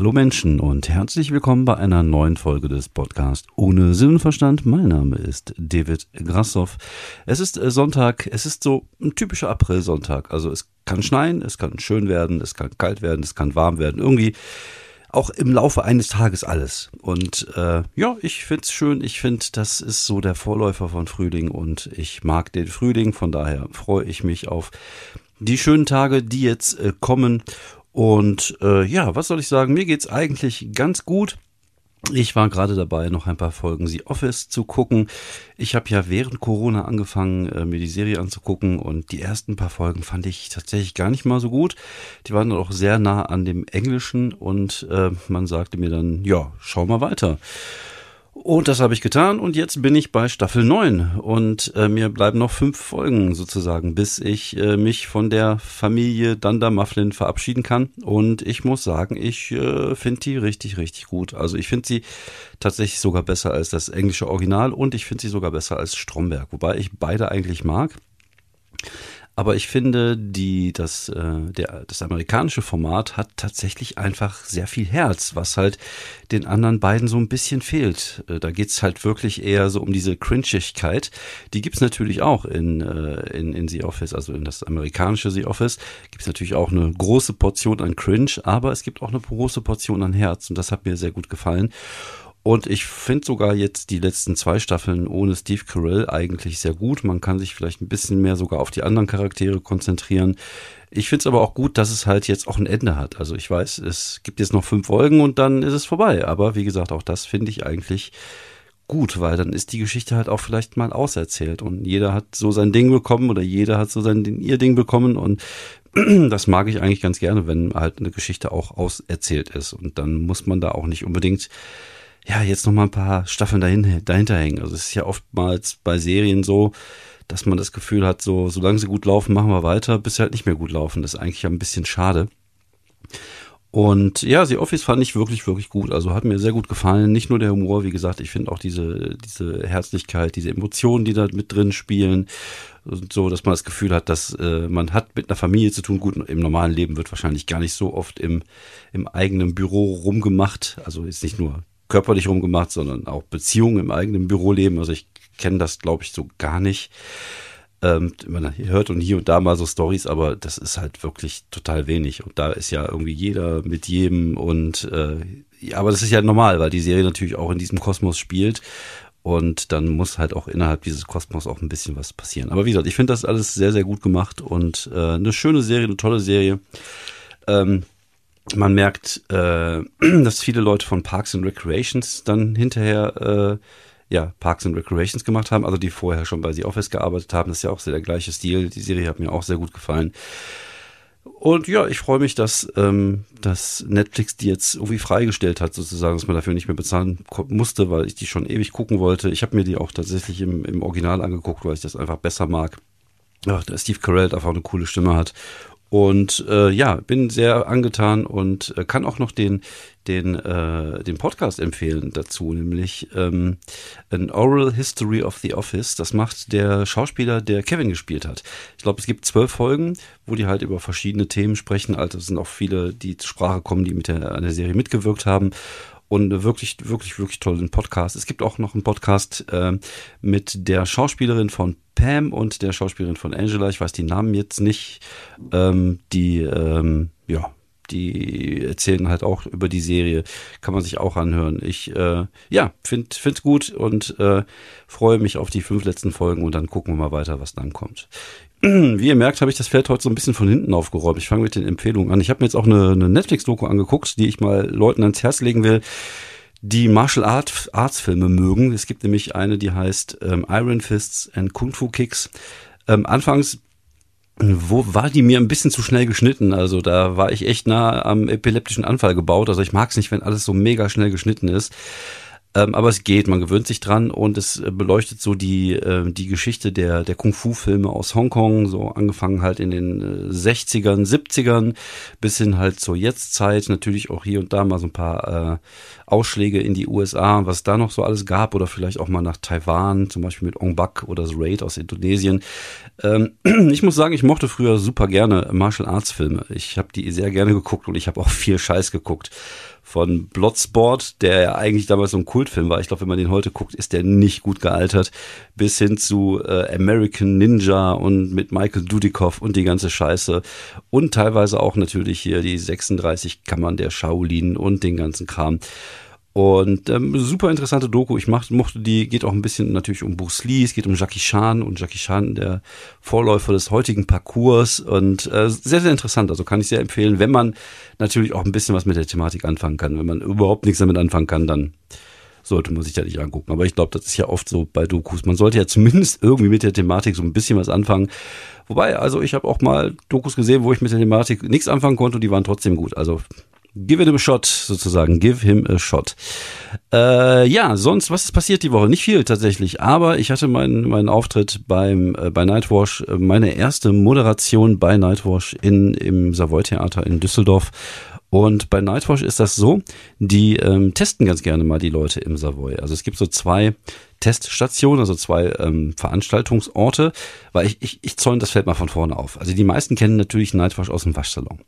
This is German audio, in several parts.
Hallo Menschen und herzlich willkommen bei einer neuen Folge des Podcasts Ohne Sinn. Mein Name ist David Grassoff. Es ist äh, Sonntag, es ist so ein typischer April-Sonntag. Also es kann schneien, es kann schön werden, es kann kalt werden, es kann warm werden. Irgendwie auch im Laufe eines Tages alles. Und äh, ja, ich find's schön. Ich find, das ist so der Vorläufer von Frühling und ich mag den Frühling. Von daher freue ich mich auf die schönen Tage, die jetzt äh, kommen. Und äh, ja, was soll ich sagen? Mir geht's eigentlich ganz gut. Ich war gerade dabei, noch ein paar Folgen The Office zu gucken. Ich habe ja während Corona angefangen, äh, mir die Serie anzugucken und die ersten paar Folgen fand ich tatsächlich gar nicht mal so gut. Die waren auch sehr nah an dem Englischen und äh, man sagte mir dann, ja, schau mal weiter. Und das habe ich getan und jetzt bin ich bei Staffel 9 und äh, mir bleiben noch fünf Folgen sozusagen, bis ich äh, mich von der Familie Dunder Mufflin verabschieden kann. Und ich muss sagen, ich äh, finde die richtig, richtig gut. Also ich finde sie tatsächlich sogar besser als das englische Original und ich finde sie sogar besser als Stromberg, wobei ich beide eigentlich mag. Aber ich finde, die, das, äh, der, das amerikanische Format hat tatsächlich einfach sehr viel Herz, was halt den anderen beiden so ein bisschen fehlt. Äh, da geht's halt wirklich eher so um diese Cringigkeit. Die gibt's natürlich auch in, äh, in, in The Office, also in das amerikanische The Office. Gibt's natürlich auch eine große Portion an Cringe, aber es gibt auch eine große Portion an Herz und das hat mir sehr gut gefallen. Und ich finde sogar jetzt die letzten zwei Staffeln ohne Steve Carell eigentlich sehr gut. Man kann sich vielleicht ein bisschen mehr sogar auf die anderen Charaktere konzentrieren. Ich finde es aber auch gut, dass es halt jetzt auch ein Ende hat. Also ich weiß, es gibt jetzt noch fünf Folgen und dann ist es vorbei. Aber wie gesagt, auch das finde ich eigentlich gut, weil dann ist die Geschichte halt auch vielleicht mal auserzählt und jeder hat so sein Ding bekommen oder jeder hat so sein ihr Ding bekommen und das mag ich eigentlich ganz gerne, wenn halt eine Geschichte auch auserzählt ist und dann muss man da auch nicht unbedingt ja, jetzt noch mal ein paar Staffeln dahin, dahinter hängen. Also es ist ja oftmals bei Serien so, dass man das Gefühl hat, so, solange sie gut laufen, machen wir weiter, bis sie halt nicht mehr gut laufen. Das ist eigentlich ein bisschen schade. Und ja, The Office fand ich wirklich, wirklich gut. Also hat mir sehr gut gefallen. Nicht nur der Humor, wie gesagt, ich finde auch diese, diese Herzlichkeit, diese Emotionen, die da mit drin spielen. So, dass man das Gefühl hat, dass äh, man hat mit einer Familie zu tun. Gut, im normalen Leben wird wahrscheinlich gar nicht so oft im, im eigenen Büro rumgemacht. Also ist nicht nur körperlich rumgemacht, sondern auch Beziehungen im eigenen Büroleben. Also ich kenne das, glaube ich, so gar nicht. Ähm, man hört und hier und da mal so Stories, aber das ist halt wirklich total wenig. Und da ist ja irgendwie jeder mit jedem und äh, ja, aber das ist ja normal, weil die Serie natürlich auch in diesem Kosmos spielt. Und dann muss halt auch innerhalb dieses Kosmos auch ein bisschen was passieren. Aber wie gesagt, ich finde das alles sehr, sehr gut gemacht und äh, eine schöne Serie, eine tolle Serie. Ähm, man merkt, äh, dass viele Leute von Parks and Recreations dann hinterher äh, ja, Parks and Recreations gemacht haben, also die vorher schon bei The Office gearbeitet haben. Das ist ja auch sehr der gleiche Stil. Die Serie hat mir auch sehr gut gefallen. Und ja, ich freue mich, dass, ähm, dass Netflix die jetzt irgendwie freigestellt hat, sozusagen, dass man dafür nicht mehr bezahlen musste, weil ich die schon ewig gucken wollte. Ich habe mir die auch tatsächlich im, im Original angeguckt, weil ich das einfach besser mag. Ja, der Steve Carell einfach eine coole Stimme hat und äh, ja, bin sehr angetan und äh, kann auch noch den, den, äh, den Podcast empfehlen dazu, nämlich ähm, An Oral History of the Office. Das macht der Schauspieler, der Kevin gespielt hat. Ich glaube, es gibt zwölf Folgen, wo die halt über verschiedene Themen sprechen. Also es sind auch viele, die zur Sprache kommen, die mit der, an der Serie mitgewirkt haben und wirklich, wirklich, wirklich tollen Podcast. Es gibt auch noch einen Podcast äh, mit der Schauspielerin von Pam und der Schauspielerin von Angela. Ich weiß die Namen jetzt nicht. Ähm, die, ähm, ja, die erzählen halt auch über die Serie. Kann man sich auch anhören. Ich, äh, ja, finde es gut und äh, freue mich auf die fünf letzten Folgen und dann gucken wir mal weiter, was dann kommt. Wie ihr merkt, habe ich das Feld heute so ein bisschen von hinten aufgeräumt. Ich fange mit den Empfehlungen an. Ich habe mir jetzt auch eine, eine Netflix-Doku angeguckt, die ich mal Leuten ans Herz legen will, die Martial Art, Arts Filme mögen. Es gibt nämlich eine, die heißt ähm, Iron Fists and Kung Fu Kicks. Ähm, anfangs wo war die mir ein bisschen zu schnell geschnitten? Also da war ich echt nah am epileptischen Anfall gebaut. Also ich mag es nicht, wenn alles so mega schnell geschnitten ist. Ähm, aber es geht, man gewöhnt sich dran und es äh, beleuchtet so die, äh, die Geschichte der, der Kung-Fu-Filme aus Hongkong, so angefangen halt in den äh, 60ern, 70ern bis hin halt zur Jetztzeit. Natürlich auch hier und da mal so ein paar äh, Ausschläge in die USA, was da noch so alles gab oder vielleicht auch mal nach Taiwan, zum Beispiel mit Ong Bak oder The Raid aus Indonesien. Ähm, ich muss sagen, ich mochte früher super gerne Martial Arts Filme. Ich habe die sehr gerne geguckt und ich habe auch viel Scheiß geguckt von Bloodsport, der ja eigentlich damals so ein Kultfilm war. Ich glaube, wenn man den heute guckt, ist der nicht gut gealtert. Bis hin zu äh, American Ninja und mit Michael Dudikoff und die ganze Scheiße. Und teilweise auch natürlich hier die 36 Kammern der Shaolin und den ganzen Kram. Und ähm, super interessante Doku. Ich mach, mochte die, geht auch ein bisschen natürlich um Bruce Lee, es geht um Jackie Chan und Jackie Chan, der Vorläufer des heutigen Parcours. Und äh, sehr, sehr interessant. Also kann ich sehr empfehlen, wenn man natürlich auch ein bisschen was mit der Thematik anfangen kann. Wenn man überhaupt nichts damit anfangen kann, dann sollte man sich da nicht angucken. Aber ich glaube, das ist ja oft so bei Dokus. Man sollte ja zumindest irgendwie mit der Thematik so ein bisschen was anfangen. Wobei, also ich habe auch mal Dokus gesehen, wo ich mit der Thematik nichts anfangen konnte und die waren trotzdem gut. Also Give it a shot, sozusagen. Give him a shot. Äh, ja, sonst, was ist passiert die Woche? Nicht viel tatsächlich, aber ich hatte meinen meinen Auftritt beim äh, bei Nightwash, äh, meine erste Moderation bei Nightwash in im Savoy Theater in Düsseldorf und bei Nightwash ist das so, die ähm, testen ganz gerne mal die Leute im Savoy. Also es gibt so zwei Teststationen, also zwei ähm, Veranstaltungsorte, weil ich, ich, ich zäune das Feld mal von vorne auf. Also die meisten kennen natürlich Nightwash aus dem Waschsalon.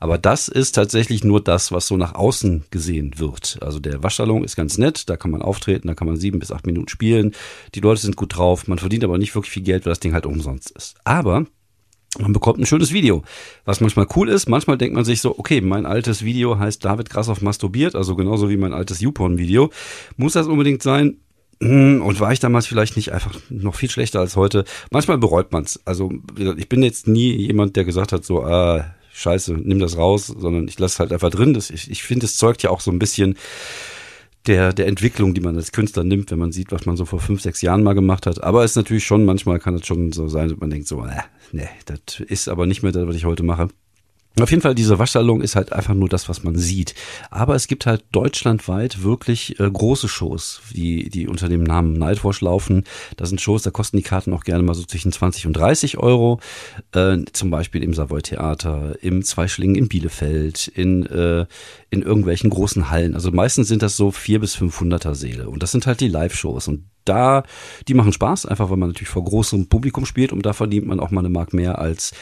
Aber das ist tatsächlich nur das, was so nach außen gesehen wird. Also der Waschsalon ist ganz nett, da kann man auftreten, da kann man sieben bis acht Minuten spielen. Die Leute sind gut drauf, man verdient aber nicht wirklich viel Geld, weil das Ding halt umsonst ist. Aber man bekommt ein schönes Video, was manchmal cool ist. Manchmal denkt man sich so, okay, mein altes Video heißt David Grassoff masturbiert, also genauso wie mein altes YouPorn-Video. Muss das unbedingt sein? Hm, und war ich damals vielleicht nicht einfach noch viel schlechter als heute? Manchmal bereut man's. Also ich bin jetzt nie jemand, der gesagt hat, so, ah, scheiße, nimm das raus, sondern ich lasse es halt einfach drin. Das, ich ich finde, es zeugt ja auch so ein bisschen der, der Entwicklung, die man als Künstler nimmt, wenn man sieht, was man so vor fünf, sechs Jahren mal gemacht hat. Aber es ist natürlich schon, manchmal kann es schon so sein, dass man denkt so, äh, nee, das ist aber nicht mehr das, was ich heute mache. Auf jeden Fall, diese Waschsalon ist halt einfach nur das, was man sieht. Aber es gibt halt deutschlandweit wirklich äh, große Shows, die, die unter dem Namen Nightwash laufen. Das sind Shows, da kosten die Karten auch gerne mal so zwischen 20 und 30 Euro. Äh, zum Beispiel im Savoy Theater, im Zweischlingen in Bielefeld, in, äh, in irgendwelchen großen Hallen. Also meistens sind das so vier bis 500er Seele. Und das sind halt die Live-Shows. Und da, die machen Spaß, einfach weil man natürlich vor großem Publikum spielt und da verdient man auch mal eine Mark mehr als,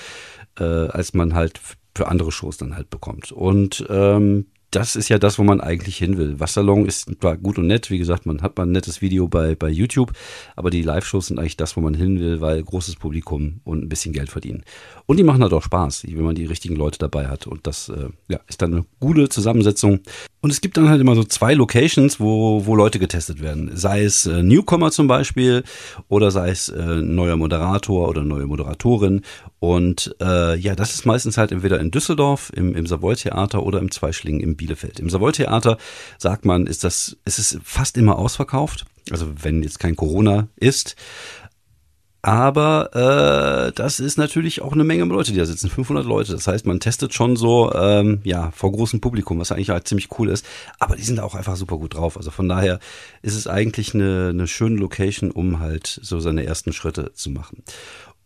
äh, als man halt für andere Shows dann halt bekommt. Und ähm, das ist ja das, wo man eigentlich hin will. Wasserlong ist zwar gut und nett, wie gesagt, man hat mal ein nettes Video bei, bei YouTube, aber die Live-Shows sind eigentlich das, wo man hin will, weil großes Publikum und ein bisschen Geld verdienen. Und die machen halt auch Spaß, wenn man die richtigen Leute dabei hat. Und das äh, ja, ist dann eine gute Zusammensetzung. Und es gibt dann halt immer so zwei Locations, wo, wo Leute getestet werden. Sei es äh, Newcomer zum Beispiel oder sei es äh, neuer Moderator oder neue Moderatorin. Und äh, ja, das ist meistens halt entweder in Düsseldorf, im, im Savoy Theater oder im Zweischlingen im Bielefeld. Im Savoy Theater sagt man, ist das, ist es fast immer ausverkauft. Also wenn jetzt kein Corona ist. Aber äh, das ist natürlich auch eine Menge Leute, die da sitzen, 500 Leute. Das heißt, man testet schon so, ähm, ja, vor großem Publikum, was eigentlich halt ziemlich cool ist. Aber die sind da auch einfach super gut drauf. Also von daher ist es eigentlich eine, eine schöne Location, um halt so seine ersten Schritte zu machen.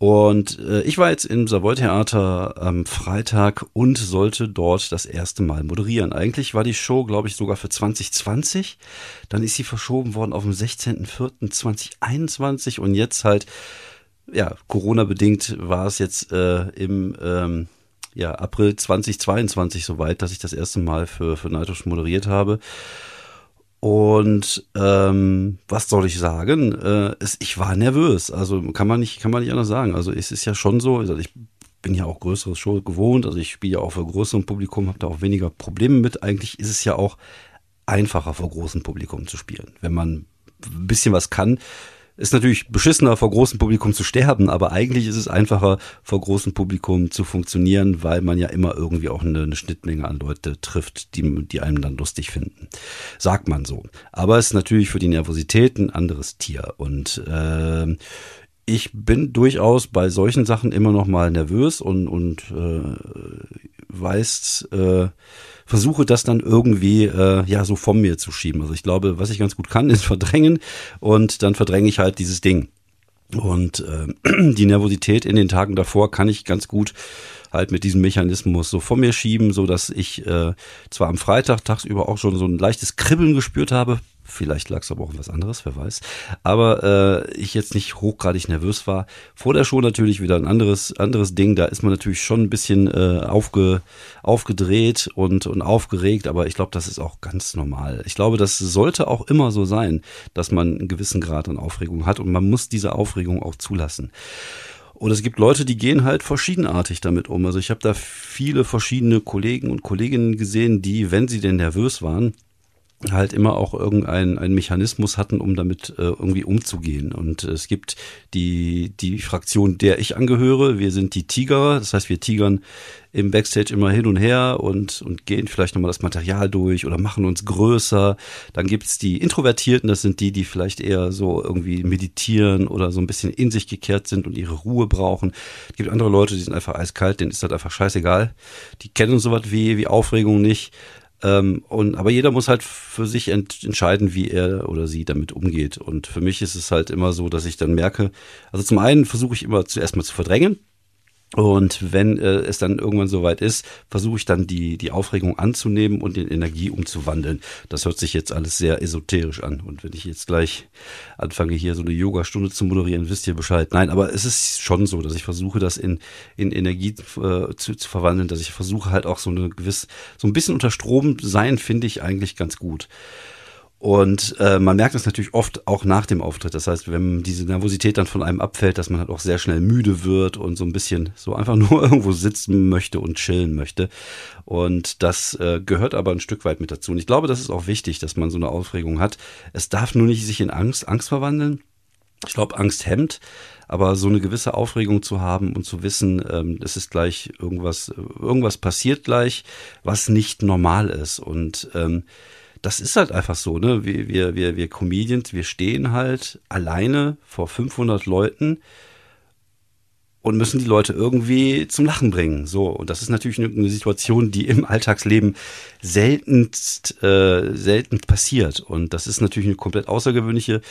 Und äh, ich war jetzt im Savoy Theater am Freitag und sollte dort das erste Mal moderieren. Eigentlich war die Show, glaube ich, sogar für 2020. Dann ist sie verschoben worden auf den 16.04.2021 und jetzt halt, ja, Corona-bedingt war es jetzt äh, im ähm, ja, April 2022 soweit, dass ich das erste Mal für, für Nightwish moderiert habe. Und ähm, was soll ich sagen? Äh, es, ich war nervös. Also kann man nicht, kann man nicht anders sagen. Also es ist ja schon so. Also ich bin ja auch größeres Show gewohnt. Also ich spiele ja auch für größerem Publikum, habe da auch weniger Probleme mit. Eigentlich ist es ja auch einfacher vor großem Publikum zu spielen, wenn man ein bisschen was kann ist natürlich beschissener, vor großem Publikum zu sterben, aber eigentlich ist es einfacher, vor großem Publikum zu funktionieren, weil man ja immer irgendwie auch eine, eine Schnittmenge an Leute trifft, die, die einem dann lustig finden. Sagt man so. Aber es ist natürlich für die Nervosität ein anderes Tier. Und äh, ich bin durchaus bei solchen Sachen immer noch mal nervös und, und äh, weiß, äh, versuche das dann irgendwie äh, ja so von mir zu schieben. Also ich glaube, was ich ganz gut kann, ist verdrängen und dann verdränge ich halt dieses Ding. Und äh, die Nervosität in den Tagen davor kann ich ganz gut halt mit diesem Mechanismus so vor mir schieben, so dass ich äh, zwar am Freitag tagsüber auch schon so ein leichtes Kribbeln gespürt habe, Vielleicht lag es aber auch an was anderes, wer weiß. Aber äh, ich jetzt nicht hochgradig nervös war. Vor der Show natürlich wieder ein anderes, anderes Ding. Da ist man natürlich schon ein bisschen äh, aufge, aufgedreht und, und aufgeregt, aber ich glaube, das ist auch ganz normal. Ich glaube, das sollte auch immer so sein, dass man einen gewissen Grad an Aufregung hat und man muss diese Aufregung auch zulassen. Und es gibt Leute, die gehen halt verschiedenartig damit um. Also ich habe da viele verschiedene Kollegen und Kolleginnen gesehen, die, wenn sie denn nervös waren, halt immer auch irgendeinen einen Mechanismus hatten, um damit äh, irgendwie umzugehen. Und es gibt die, die Fraktion, der ich angehöre. Wir sind die Tiger. Das heißt, wir tigern im Backstage immer hin und her und, und gehen vielleicht nochmal das Material durch oder machen uns größer. Dann gibt's die Introvertierten. Das sind die, die vielleicht eher so irgendwie meditieren oder so ein bisschen in sich gekehrt sind und ihre Ruhe brauchen. Es gibt andere Leute, die sind einfach eiskalt. Denen ist das einfach scheißegal. Die kennen sowas wie, wie Aufregung nicht. Ähm, und, aber jeder muss halt für sich ent entscheiden, wie er oder sie damit umgeht. Und für mich ist es halt immer so, dass ich dann merke, also zum einen versuche ich immer zuerst mal zu verdrängen. Und wenn äh, es dann irgendwann soweit ist, versuche ich dann die, die Aufregung anzunehmen und in Energie umzuwandeln. Das hört sich jetzt alles sehr esoterisch an. Und wenn ich jetzt gleich anfange, hier so eine Yoga-Stunde zu moderieren, wisst ihr Bescheid. Nein, aber es ist schon so, dass ich versuche, das in, in Energie äh, zu, zu verwandeln, dass ich versuche halt auch so eine gewisse, so ein bisschen unter Strom sein, finde ich eigentlich ganz gut. Und äh, man merkt das natürlich oft auch nach dem Auftritt. Das heißt, wenn diese Nervosität dann von einem abfällt, dass man halt auch sehr schnell müde wird und so ein bisschen so einfach nur irgendwo sitzen möchte und chillen möchte. Und das äh, gehört aber ein Stück weit mit dazu. Und ich glaube, das ist auch wichtig, dass man so eine Aufregung hat. Es darf nur nicht sich in Angst, Angst verwandeln. Ich glaube, Angst hemmt, aber so eine gewisse Aufregung zu haben und zu wissen, ähm, es ist gleich irgendwas, irgendwas passiert gleich, was nicht normal ist. Und ähm, das ist halt einfach so, ne? Wir, wir, wir, wir Comedians, wir stehen halt alleine vor 500 Leuten und müssen die Leute irgendwie zum Lachen bringen. So, und das ist natürlich eine, Situation, die im Alltagsleben seltenst, äh, selten passiert. Und das ist natürlich eine komplett außergewöhnliche,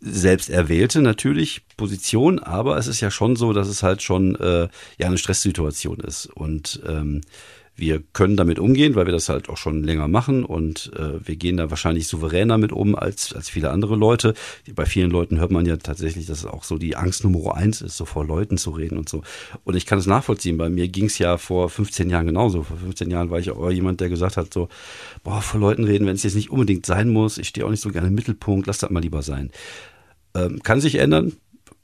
selbst erwählte natürlich Position, aber es ist ja schon so, dass es halt schon äh, ja eine Stresssituation ist. Und ähm, wir können damit umgehen, weil wir das halt auch schon länger machen und äh, wir gehen da wahrscheinlich souveräner mit um als, als viele andere Leute. Bei vielen Leuten hört man ja tatsächlich, dass es auch so die Angst Nummer eins ist, so vor Leuten zu reden und so. Und ich kann es nachvollziehen. Bei mir ging es ja vor 15 Jahren genauso. Vor 15 Jahren war ich auch jemand, der gesagt hat, so, boah, vor Leuten reden, wenn es jetzt nicht unbedingt sein muss. Ich stehe auch nicht so gerne im Mittelpunkt, lass das mal lieber sein. Ähm, kann sich ändern,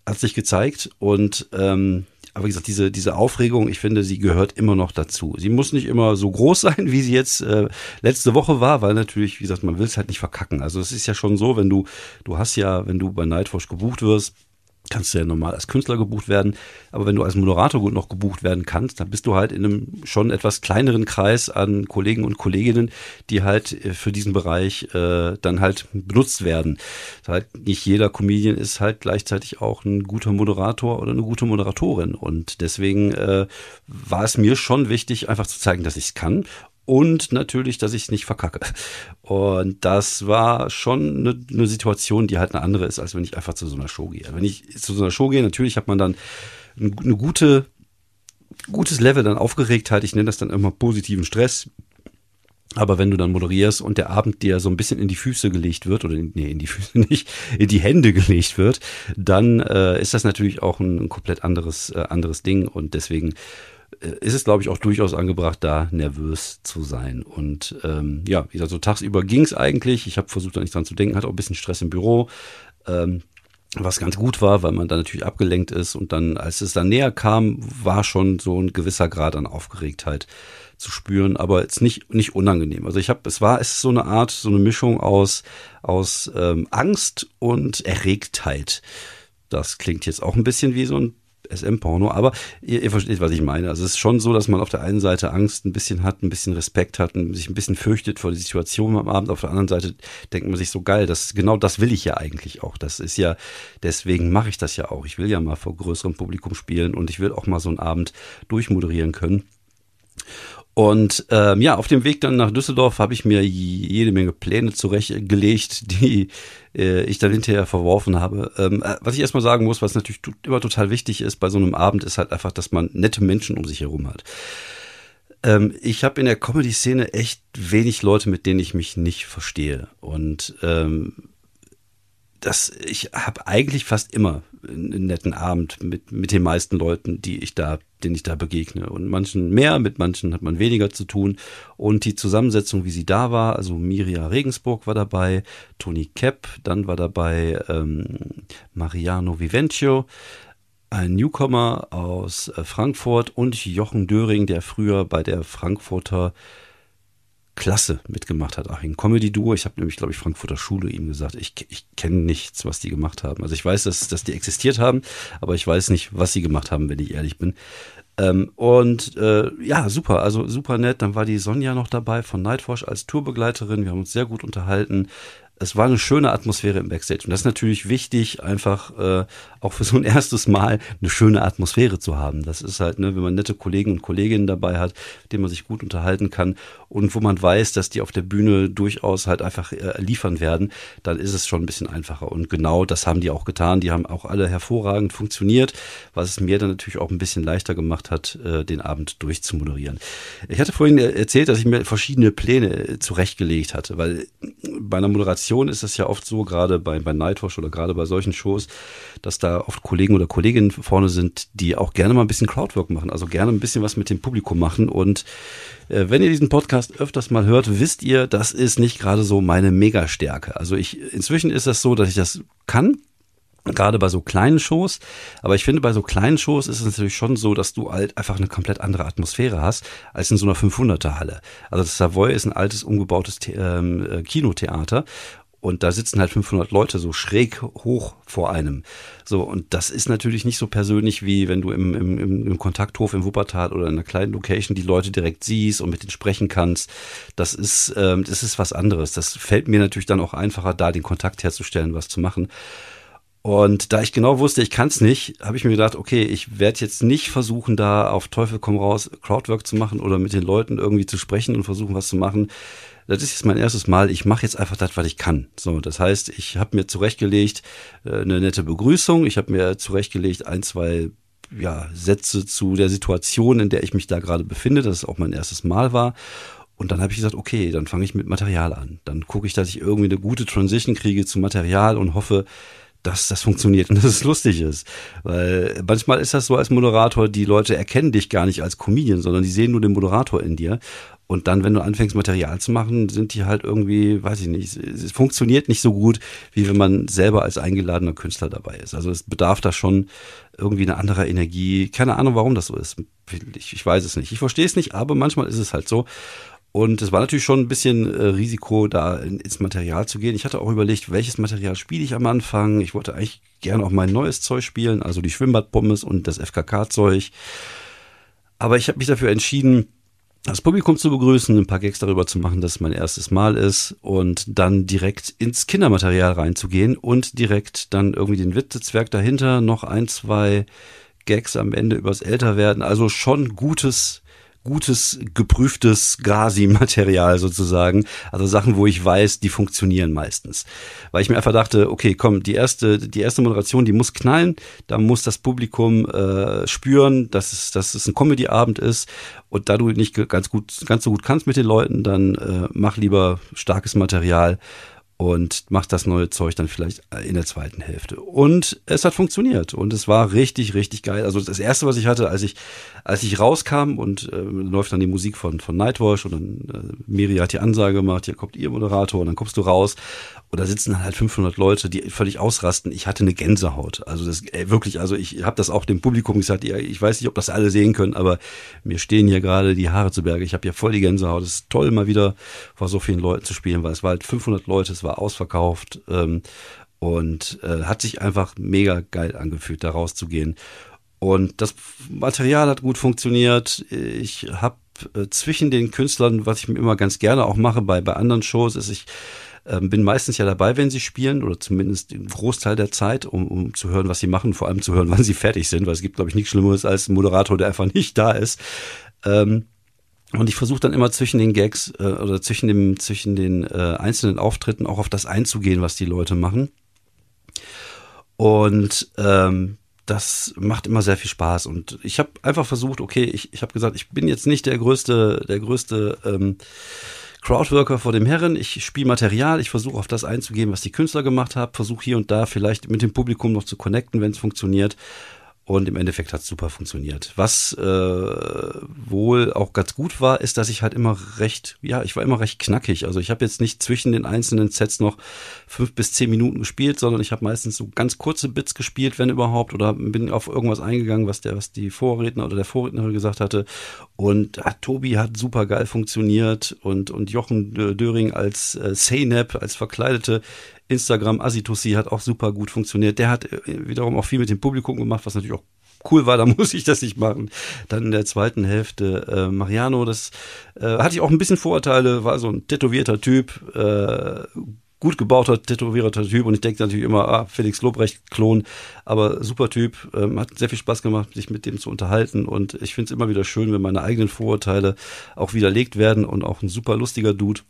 hat sich gezeigt und ähm, aber wie gesagt, diese, diese Aufregung, ich finde, sie gehört immer noch dazu. Sie muss nicht immer so groß sein, wie sie jetzt äh, letzte Woche war, weil natürlich, wie gesagt, man will es halt nicht verkacken. Also es ist ja schon so, wenn du, du hast ja, wenn du bei Nightwatch gebucht wirst, kannst du ja normal als Künstler gebucht werden. Aber wenn du als Moderator gut noch gebucht werden kannst, dann bist du halt in einem schon etwas kleineren Kreis an Kollegen und Kolleginnen, die halt äh, für diesen Bereich äh, dann halt benutzt werden. Heißt, nicht jeder Comedian ist halt gleichzeitig auch ein guter Moderator oder eine gute Moderatorin. Und deswegen äh, war es mir schon wichtig, einfach zu zeigen, dass ich es kann und natürlich, dass ich nicht verkacke. Und das war schon eine, eine, Situation, die halt eine andere ist, als wenn ich einfach zu so einer Show gehe. Wenn ich zu so einer Show gehe, natürlich hat man dann eine gute, gutes Level dann Aufgeregtheit. Ich nenne das dann immer positiven Stress. Aber wenn du dann moderierst und der Abend dir so ein bisschen in die Füße gelegt wird, oder nee, in die Füße nicht, in die Hände gelegt wird, dann äh, ist das natürlich auch ein, ein komplett anderes, äh, anderes Ding. Und deswegen ist es, glaube ich, auch durchaus angebracht, da nervös zu sein. Und ähm, ja, wie gesagt, so tagsüber ging es eigentlich. Ich habe versucht, da nicht dran zu denken, hatte auch ein bisschen Stress im Büro. Ähm, was ganz gut war, weil man dann natürlich abgelenkt ist und dann, als es dann näher kam, war schon so ein gewisser Grad an Aufgeregtheit zu spüren, aber jetzt nicht nicht unangenehm. Also ich habe, es war es ist so eine Art, so eine Mischung aus aus ähm, Angst und Erregtheit. Das klingt jetzt auch ein bisschen wie so ein SM-Porno, aber ihr, ihr, versteht, was ich meine. Also es ist schon so, dass man auf der einen Seite Angst ein bisschen hat, ein bisschen Respekt hat, und sich ein bisschen fürchtet vor der Situation am Abend. Auf der anderen Seite denkt man sich so geil, das genau das will ich ja eigentlich auch. Das ist ja, deswegen mache ich das ja auch. Ich will ja mal vor größerem Publikum spielen und ich will auch mal so einen Abend durchmoderieren können. Und ähm, ja, auf dem Weg dann nach Düsseldorf habe ich mir jede Menge Pläne zurechtgelegt, die äh, ich dann hinterher verworfen habe. Ähm, äh, was ich erstmal sagen muss, was natürlich immer total wichtig ist bei so einem Abend, ist halt einfach, dass man nette Menschen um sich herum hat. Ähm, ich habe in der Comedy-Szene echt wenig Leute, mit denen ich mich nicht verstehe. Und ähm, das, ich habe eigentlich fast immer einen netten Abend mit, mit den meisten Leuten, die ich da, denen ich da begegne. Und manchen mehr, mit manchen hat man weniger zu tun. Und die Zusammensetzung, wie sie da war, also Miria Regensburg war dabei, Tony Kepp, dann war dabei ähm, Mariano Vivencio, ein Newcomer aus äh, Frankfurt und Jochen Döring, der früher bei der Frankfurter Klasse mitgemacht hat. Ach, ein Comedy-Duo. Ich habe nämlich, glaube ich, Frankfurter Schule ihm gesagt, ich, ich kenne nichts, was die gemacht haben. Also ich weiß, dass, dass die existiert haben, aber ich weiß nicht, was sie gemacht haben, wenn ich ehrlich bin. Ähm, und äh, ja, super, also super nett. Dann war die Sonja noch dabei von Nightwash als Tourbegleiterin. Wir haben uns sehr gut unterhalten es war eine schöne Atmosphäre im Backstage. Und das ist natürlich wichtig, einfach äh, auch für so ein erstes Mal eine schöne Atmosphäre zu haben. Das ist halt, ne, wenn man nette Kollegen und Kolleginnen dabei hat, mit denen man sich gut unterhalten kann und wo man weiß, dass die auf der Bühne durchaus halt einfach äh, liefern werden, dann ist es schon ein bisschen einfacher. Und genau das haben die auch getan. Die haben auch alle hervorragend funktioniert, was es mir dann natürlich auch ein bisschen leichter gemacht hat, äh, den Abend durchzumoderieren. Ich hatte vorhin erzählt, dass ich mir verschiedene Pläne äh, zurechtgelegt hatte, weil bei einer Moderation ist es ja oft so, gerade bei, bei Nightwatch oder gerade bei solchen Shows, dass da oft Kollegen oder Kolleginnen vorne sind, die auch gerne mal ein bisschen Crowdwork machen, also gerne ein bisschen was mit dem Publikum machen. Und äh, wenn ihr diesen Podcast öfters mal hört, wisst ihr, das ist nicht gerade so meine Megastärke. Also ich, inzwischen ist das so, dass ich das kann, gerade bei so kleinen Shows. Aber ich finde, bei so kleinen Shows ist es natürlich schon so, dass du halt einfach eine komplett andere Atmosphäre hast als in so einer 500er Halle. Also das Savoy ist ein altes, umgebautes The ähm, äh, Kinotheater und da sitzen halt 500 Leute so schräg hoch vor einem. So, und das ist natürlich nicht so persönlich, wie wenn du im, im, im Kontakthof im Wuppertal oder in einer kleinen Location die Leute direkt siehst und mit denen sprechen kannst. Das ist, ähm, das ist was anderes. Das fällt mir natürlich dann auch einfacher, da den Kontakt herzustellen, was zu machen. Und da ich genau wusste, ich kann es nicht, habe ich mir gedacht, okay, ich werde jetzt nicht versuchen, da auf Teufel komm raus Crowdwork zu machen oder mit den Leuten irgendwie zu sprechen und versuchen, was zu machen das ist jetzt mein erstes Mal, ich mache jetzt einfach das, was ich kann. So, das heißt, ich habe mir zurechtgelegt äh, eine nette Begrüßung, ich habe mir zurechtgelegt ein, zwei ja, Sätze zu der Situation, in der ich mich da gerade befinde, dass es auch mein erstes Mal war. Und dann habe ich gesagt, okay, dann fange ich mit Material an. Dann gucke ich, dass ich irgendwie eine gute Transition kriege zu Material und hoffe, dass das funktioniert und dass es lustig ist. Weil manchmal ist das so als Moderator, die Leute erkennen dich gar nicht als Comedian, sondern die sehen nur den Moderator in dir. Und dann, wenn du anfängst, Material zu machen, sind die halt irgendwie, weiß ich nicht, es funktioniert nicht so gut, wie wenn man selber als eingeladener Künstler dabei ist. Also es bedarf da schon irgendwie eine andere Energie. Keine Ahnung, warum das so ist. Ich, ich weiß es nicht. Ich verstehe es nicht, aber manchmal ist es halt so. Und es war natürlich schon ein bisschen äh, Risiko, da in, ins Material zu gehen. Ich hatte auch überlegt, welches Material spiele ich am Anfang. Ich wollte eigentlich gerne auch mein neues Zeug spielen, also die Schwimmbadpommes und das FKK-Zeug. Aber ich habe mich dafür entschieden, das Publikum zu begrüßen, ein paar Gags darüber zu machen, dass es mein erstes Mal ist und dann direkt ins Kindermaterial reinzugehen und direkt dann irgendwie den Witzezwerg dahinter, noch ein, zwei Gags am Ende übers Älterwerden. Also schon gutes gutes, geprüftes Grasi-Material sozusagen. Also Sachen, wo ich weiß, die funktionieren meistens. Weil ich mir einfach dachte, okay, komm, die erste, die erste Moderation, die muss knallen. Da muss das Publikum äh, spüren, dass es, dass es ein Comedy-Abend ist. Und da du nicht ganz gut, ganz so gut kannst mit den Leuten, dann äh, mach lieber starkes Material und macht das neue Zeug dann vielleicht in der zweiten Hälfte. Und es hat funktioniert und es war richtig, richtig geil. Also das erste, was ich hatte, als ich, als ich rauskam und äh, läuft dann die Musik von, von Nightwash und dann äh, Miri hat die Ansage gemacht, hier kommt ihr Moderator und dann kommst du raus und da sitzen halt 500 Leute, die völlig ausrasten. Ich hatte eine Gänsehaut. Also das äh, wirklich, also ich habe das auch dem Publikum gesagt, ja, ich weiß nicht, ob das alle sehen können, aber mir stehen hier gerade die Haare zu Berge. Ich habe ja voll die Gänsehaut. Es ist toll, mal wieder vor so vielen Leuten zu spielen, weil es war halt 500 Leute, es war war ausverkauft ähm, und äh, hat sich einfach mega geil angefühlt, da rauszugehen. Und das Material hat gut funktioniert. Ich habe äh, zwischen den Künstlern, was ich mir immer ganz gerne auch mache bei, bei anderen Shows, ist, ich äh, bin meistens ja dabei, wenn sie spielen, oder zumindest den Großteil der Zeit, um, um zu hören, was sie machen, vor allem zu hören, wann sie fertig sind, weil es gibt, glaube ich, nichts Schlimmeres als ein Moderator, der einfach nicht da ist. Ähm, Und ich versuche dann immer zwischen den Gags äh, oder zwischen, dem, zwischen den äh, einzelnen Auftritten auch auf das einzugehen, was die Leute machen. Und ähm, das macht immer sehr viel Spaß. Und ich habe einfach versucht, okay, ich, ich habe gesagt, ich bin jetzt nicht der größte, der größte ähm, Crowdworker vor dem Herren. Ich spiele Material, ich versuche auf das einzugehen, was die Künstler gemacht haben, versuche hier und da vielleicht mit dem Publikum noch zu connecten, wenn es funktioniert. Und im Endeffekt hat es super funktioniert. Was äh, wohl auch ganz gut war, ist, dass ich halt immer recht, ja, ich war immer recht knackig. Also ich habe jetzt nicht zwischen den einzelnen Sets noch fünf bis zehn Minuten gespielt, sondern ich habe meistens so ganz kurze Bits gespielt, wenn überhaupt, oder bin auf irgendwas eingegangen, was der, was die Vorredner oder der Vorrednerin gesagt hatte. Und äh, Tobi hat super geil funktioniert und und Jochen Döring als äh, Saynap, als verkleidete Instagram Asitussi hat auch super gut funktioniert. Der hat äh, wiederum auch viel mit dem Publikum gemacht, was natürlich auch cool war, da muss ich das nicht machen. Dann in der zweiten Hälfte äh, Mariano, das äh, hatte ich auch ein bisschen Vorurteile, war so ein tätowierter Typ, äh, gut gebauter, tätowierter Typ und ich denke natürlich immer, ah, Felix Lobrecht, Klon, aber super Typ, ähm, hat sehr viel Spaß gemacht, sich mit dem zu unterhalten und ich finde es immer wieder schön, wenn meine eigenen Vorurteile auch widerlegt werden und auch ein super lustiger Dude.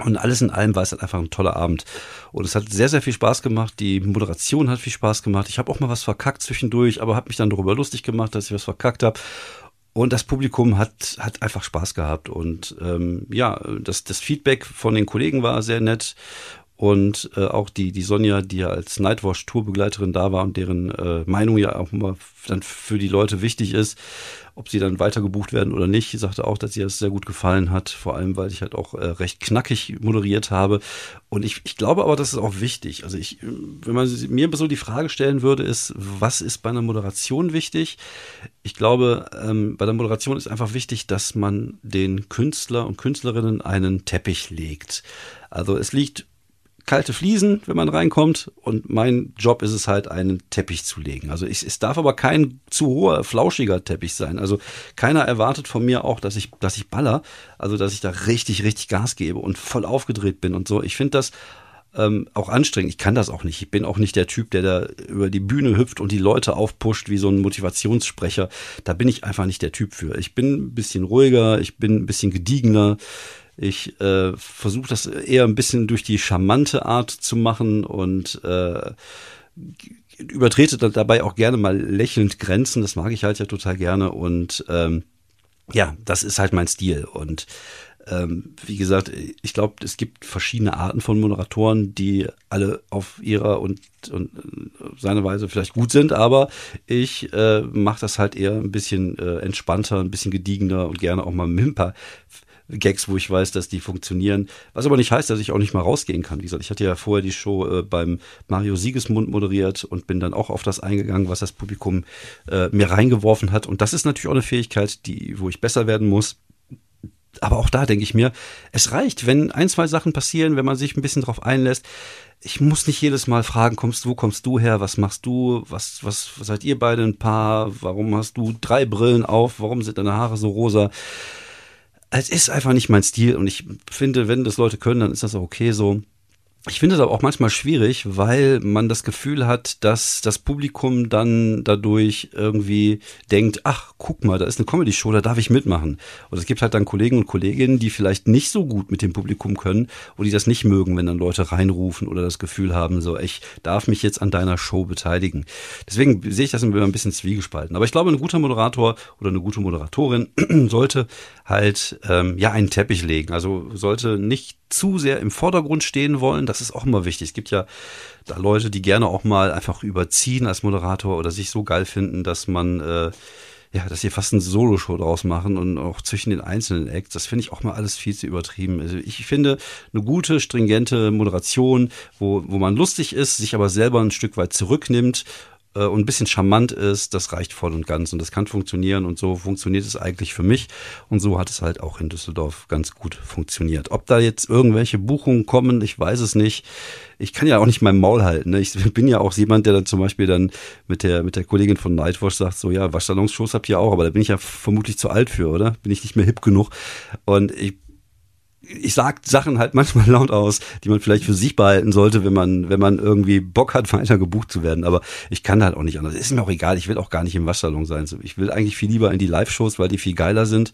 Und alles in allem war es halt einfach ein toller Abend. Und es hat sehr, sehr viel Spaß gemacht. Die Moderation hat viel Spaß gemacht. Ich habe auch mal was verkackt zwischendurch, aber habe mich dann darüber lustig gemacht, dass ich was verkackt habe. Und das Publikum hat, hat einfach Spaß gehabt. Und ähm, ja, das, das Feedback von den Kollegen war sehr nett. Und äh, auch die, die Sonja, die ja als Nightwash-Tourbegleiterin da war und deren äh, Meinung ja auch immer dann für die Leute wichtig ist, ob sie dann weiter gebucht werden oder nicht. Sagte auch, dass ihr das sehr gut gefallen hat, vor allem weil ich halt auch äh, recht knackig moderiert habe. Und ich, ich glaube aber, das ist auch wichtig. Also ich, wenn man mir so die Frage stellen würde, ist, was ist bei einer Moderation wichtig? Ich glaube, ähm, bei der Moderation ist einfach wichtig, dass man den Künstler und Künstlerinnen einen Teppich legt. Also es liegt kalte Fliesen, wenn man reinkommt. Und mein Job ist es halt, einen Teppich zu legen. Also ich, es darf aber kein zu hoher, flauschiger Teppich sein. Also keiner erwartet von mir auch, dass ich, dass ich baller. Also dass ich da richtig, richtig Gas gebe und voll aufgedreht bin und so. Ich finde das ähm, auch anstrengend. Ich kann das auch nicht. Ich bin auch nicht der Typ, der da über die Bühne hüpft und die Leute aufpusht wie so ein Motivationssprecher. Da bin ich einfach nicht der Typ für. Ich bin ein bisschen ruhiger, ich bin ein bisschen gediegener. Ich äh, versuche das eher ein bisschen durch die charmante Art zu machen und äh, übertrete dabei auch gerne mal lächelnd Grenzen. Das mag ich halt ja total gerne und ähm, ja, das ist halt mein Stil und ähm, wie gesagt, ich glaube, es gibt verschiedene Arten von Moderatoren, die alle auf ihrer und, und seine Weise vielleicht gut sind, aber ich äh, mache das halt eher ein bisschen äh, entspannter, ein bisschen gediegener und gerne auch mal mit Gags, wo ich weiß, dass die funktionieren. Was aber nicht heißt, dass ich auch nicht mal rausgehen kann. Wie gesagt, ich hatte ja vorher die Show äh, beim Mario Siegesmund moderiert und bin dann auch auf das eingegangen, was das Publikum äh, mir reingeworfen hat. Und das ist natürlich auch eine Fähigkeit, die, wo ich besser werden muss. Aber auch da denke ich mir, es reicht, wenn ein, zwei Sachen passieren, wenn man sich ein bisschen drauf einlässt. Ich muss nicht jedes Mal fragen, kommst, wo kommst du her, was machst du, was, was, was seid ihr beide ein Paar, warum hast du drei Brillen auf, warum sind deine Haare so rosa? Es ist einfach nicht mein Stil und ich finde, wenn das Leute können, dann ist das auch okay so. Ich finde es aber auch manchmal schwierig, weil man das Gefühl hat, dass das Publikum dann dadurch irgendwie denkt, ach, guck mal, da ist eine Comedy-Show, da darf ich mitmachen. Und es gibt halt dann Kollegen und Kolleginnen, die vielleicht nicht so gut mit dem Publikum können und die das nicht mögen, wenn dann Leute reinrufen oder das Gefühl haben, so, ich darf mich jetzt an deiner Show beteiligen. Deswegen sehe ich das immer ein bisschen zwiegespalten. Aber ich glaube, ein guter Moderator oder eine gute Moderatorin sollte halt ähm, ja einen Teppich legen. Also sollte nicht zu sehr im Vordergrund stehen wollen. Das ist auch immer wichtig. Es gibt ja da Leute, die gerne auch mal einfach überziehen als Moderator oder sich so geil finden, dass man äh, ja, dass sie fast eine Soloshow draus machen und auch zwischen den einzelnen Acts. Das finde ich auch mal alles viel zu übertrieben. Also ich finde eine gute, stringente Moderation, wo, wo man lustig ist, sich aber selber ein Stück weit zurücknimmt äh, und ein bisschen charmant ist, das reicht voll und ganz und das kann funktionieren und so funktioniert es eigentlich für mich und so hat es halt auch in Düsseldorf ganz gut funktioniert. Ob da jetzt irgendwelche Buchungen kommen, ich weiß es nicht. Ich kann ja auch nicht mein Maul halten. Ne? Ich bin ja auch jemand, der dann zum Beispiel dann mit der mit der Kollegin von Nightwash sagt, so ja, Waschsalonsshows habt ihr auch, aber da bin ich ja vermutlich zu alt für, oder? Bin ich nicht mehr hip genug? Und ich ich sag Sachen halt manchmal laut aus, die man vielleicht für sich behalten sollte, wenn man, wenn man irgendwie Bock hat, weiter gebucht zu werden. Aber ich kann halt auch nicht anders. Ist mir auch egal. Ich will auch gar nicht im Waschsalon sein. Ich will eigentlich viel lieber in die Live-Shows, weil die viel geiler sind.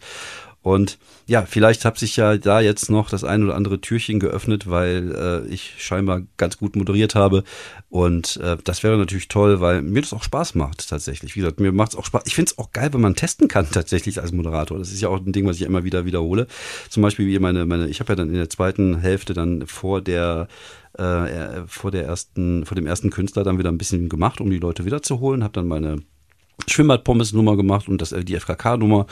Und ja, vielleicht hat sich ja da jetzt noch das ein oder andere Türchen geöffnet, weil äh, ich scheinbar ganz gut moderiert habe. Und äh, das wäre natürlich toll, weil mir das auch Spaß macht tatsächlich. Wie gesagt, mir macht es auch Spaß. Ich finde es auch geil, wenn man testen kann tatsächlich als Moderator. Das ist ja auch ein Ding, was ich immer wieder wiederhole. Zum Beispiel wie meine, meine, ich habe ja dann in der zweiten Hälfte dann vor der äh, vor der ersten, vor dem ersten Künstler dann wieder ein bisschen gemacht, um die Leute wiederzuholen. Habe dann meine Schwimmbad-Pommes-Nummer gemacht und das, äh, die FKK-Nummer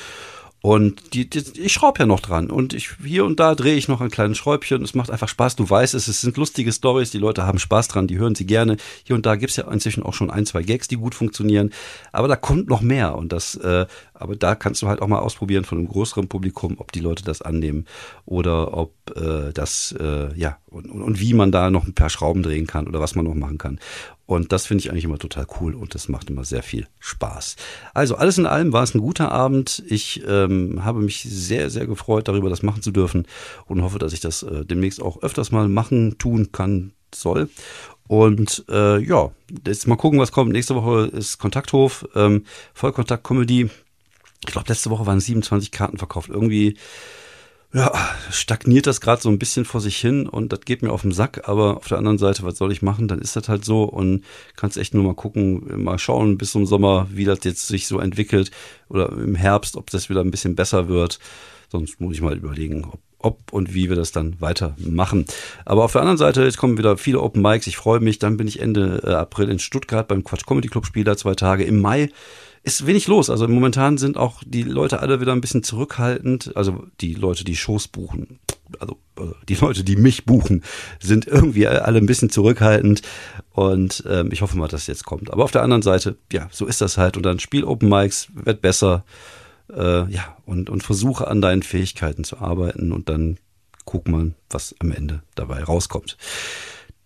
und die, die, ich schraube ja noch dran. Und ich, hier und da drehe ich noch ein kleines Schräubchen. Es macht einfach Spaß. Du weißt es, es sind lustige Stories. Die Leute haben Spaß dran, die hören sie gerne. Hier und da gibt's ja inzwischen auch schon ein, zwei Gags, die gut funktionieren. Aber da kommt noch mehr. Und das, äh, aber da kannst du halt auch mal ausprobieren von einem größeren Publikum, ob die Leute das annehmen oder ob äh, das, äh, ja, und, und wie man da noch ein paar Schrauben drehen kann oder was man noch machen kann. Und das finde ich eigentlich immer total cool und das macht immer sehr viel Spaß. Also alles in allem war es ein guter Abend. Ich ähm, habe mich sehr, sehr gefreut, darüber das machen zu dürfen und hoffe, dass ich das äh, demnächst auch öfters mal machen, tun kann, soll. Und äh, ja, jetzt mal gucken, was kommt. Nächste Woche ist Kontakthof, ähm, Vollkontakt-Comedy. Ich glaube, letzte Woche waren 27 Karten verkauft. Irgendwie ja, stagniert das gerade so ein bisschen vor sich hin und das geht mir auf den Sack, aber auf der anderen Seite, was soll ich machen? Dann ist das halt so und kannst echt nur mal gucken, mal schauen bis zum Sommer, wie das jetzt sich so entwickelt oder im Herbst, ob das wieder ein bisschen besser wird. Sonst muss ich mal überlegen, ob, ob und wie wir das dann weitermachen. Aber auf der anderen Seite, jetzt kommen wieder viele Open Mics. Ich freue mich. Dann bin ich Ende äh, April in Stuttgart beim Quatsch Comedy Club Spieler zwei Tage. Im Mai ist wenig los. Also momentan sind auch die Leute alle wieder ein bisschen zurückhaltend. Also die Leute, die Shows buchen, also äh, die Leute, die mich buchen, sind irgendwie alle ein bisschen zurückhaltend. Und ähm, ich hoffe mal, dass es jetzt kommt. Aber auf der anderen Seite, ja, so ist das halt. Und dann Spiel Open Mics, wird besser. Äh, ja, und, und versuche an deinen Fähigkeiten zu arbeiten und dann guck mal, was am Ende dabei rauskommt.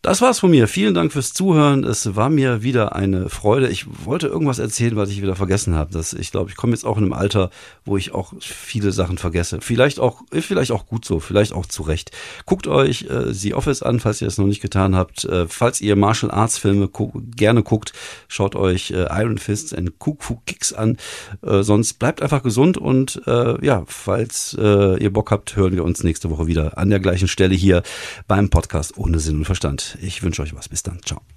Das war's von mir. Vielen Dank fürs Zuhören. Es war mir wieder eine Freude. Ich wollte irgendwas erzählen, was ich wieder vergessen habe. Das, ich glaube, ich komme jetzt auch in einem Alter, wo ich auch viele Sachen vergesse. Vielleicht auch, vielleicht auch gut so, vielleicht auch zu Recht. Guckt euch äh, The Office an, falls ihr es noch nicht getan habt. Äh, falls ihr Martial Arts Filme gu gerne guckt, schaut euch äh, Iron Fists and Kung Fu Kicks an. Äh, sonst bleibt einfach gesund und äh, ja, falls äh, ihr Bock habt, hören wir uns nächste Woche wieder an der gleichen Stelle hier beim Podcast ohne Sinn und Verstand. Ich wünsche euch was. Bis dann. Ciao.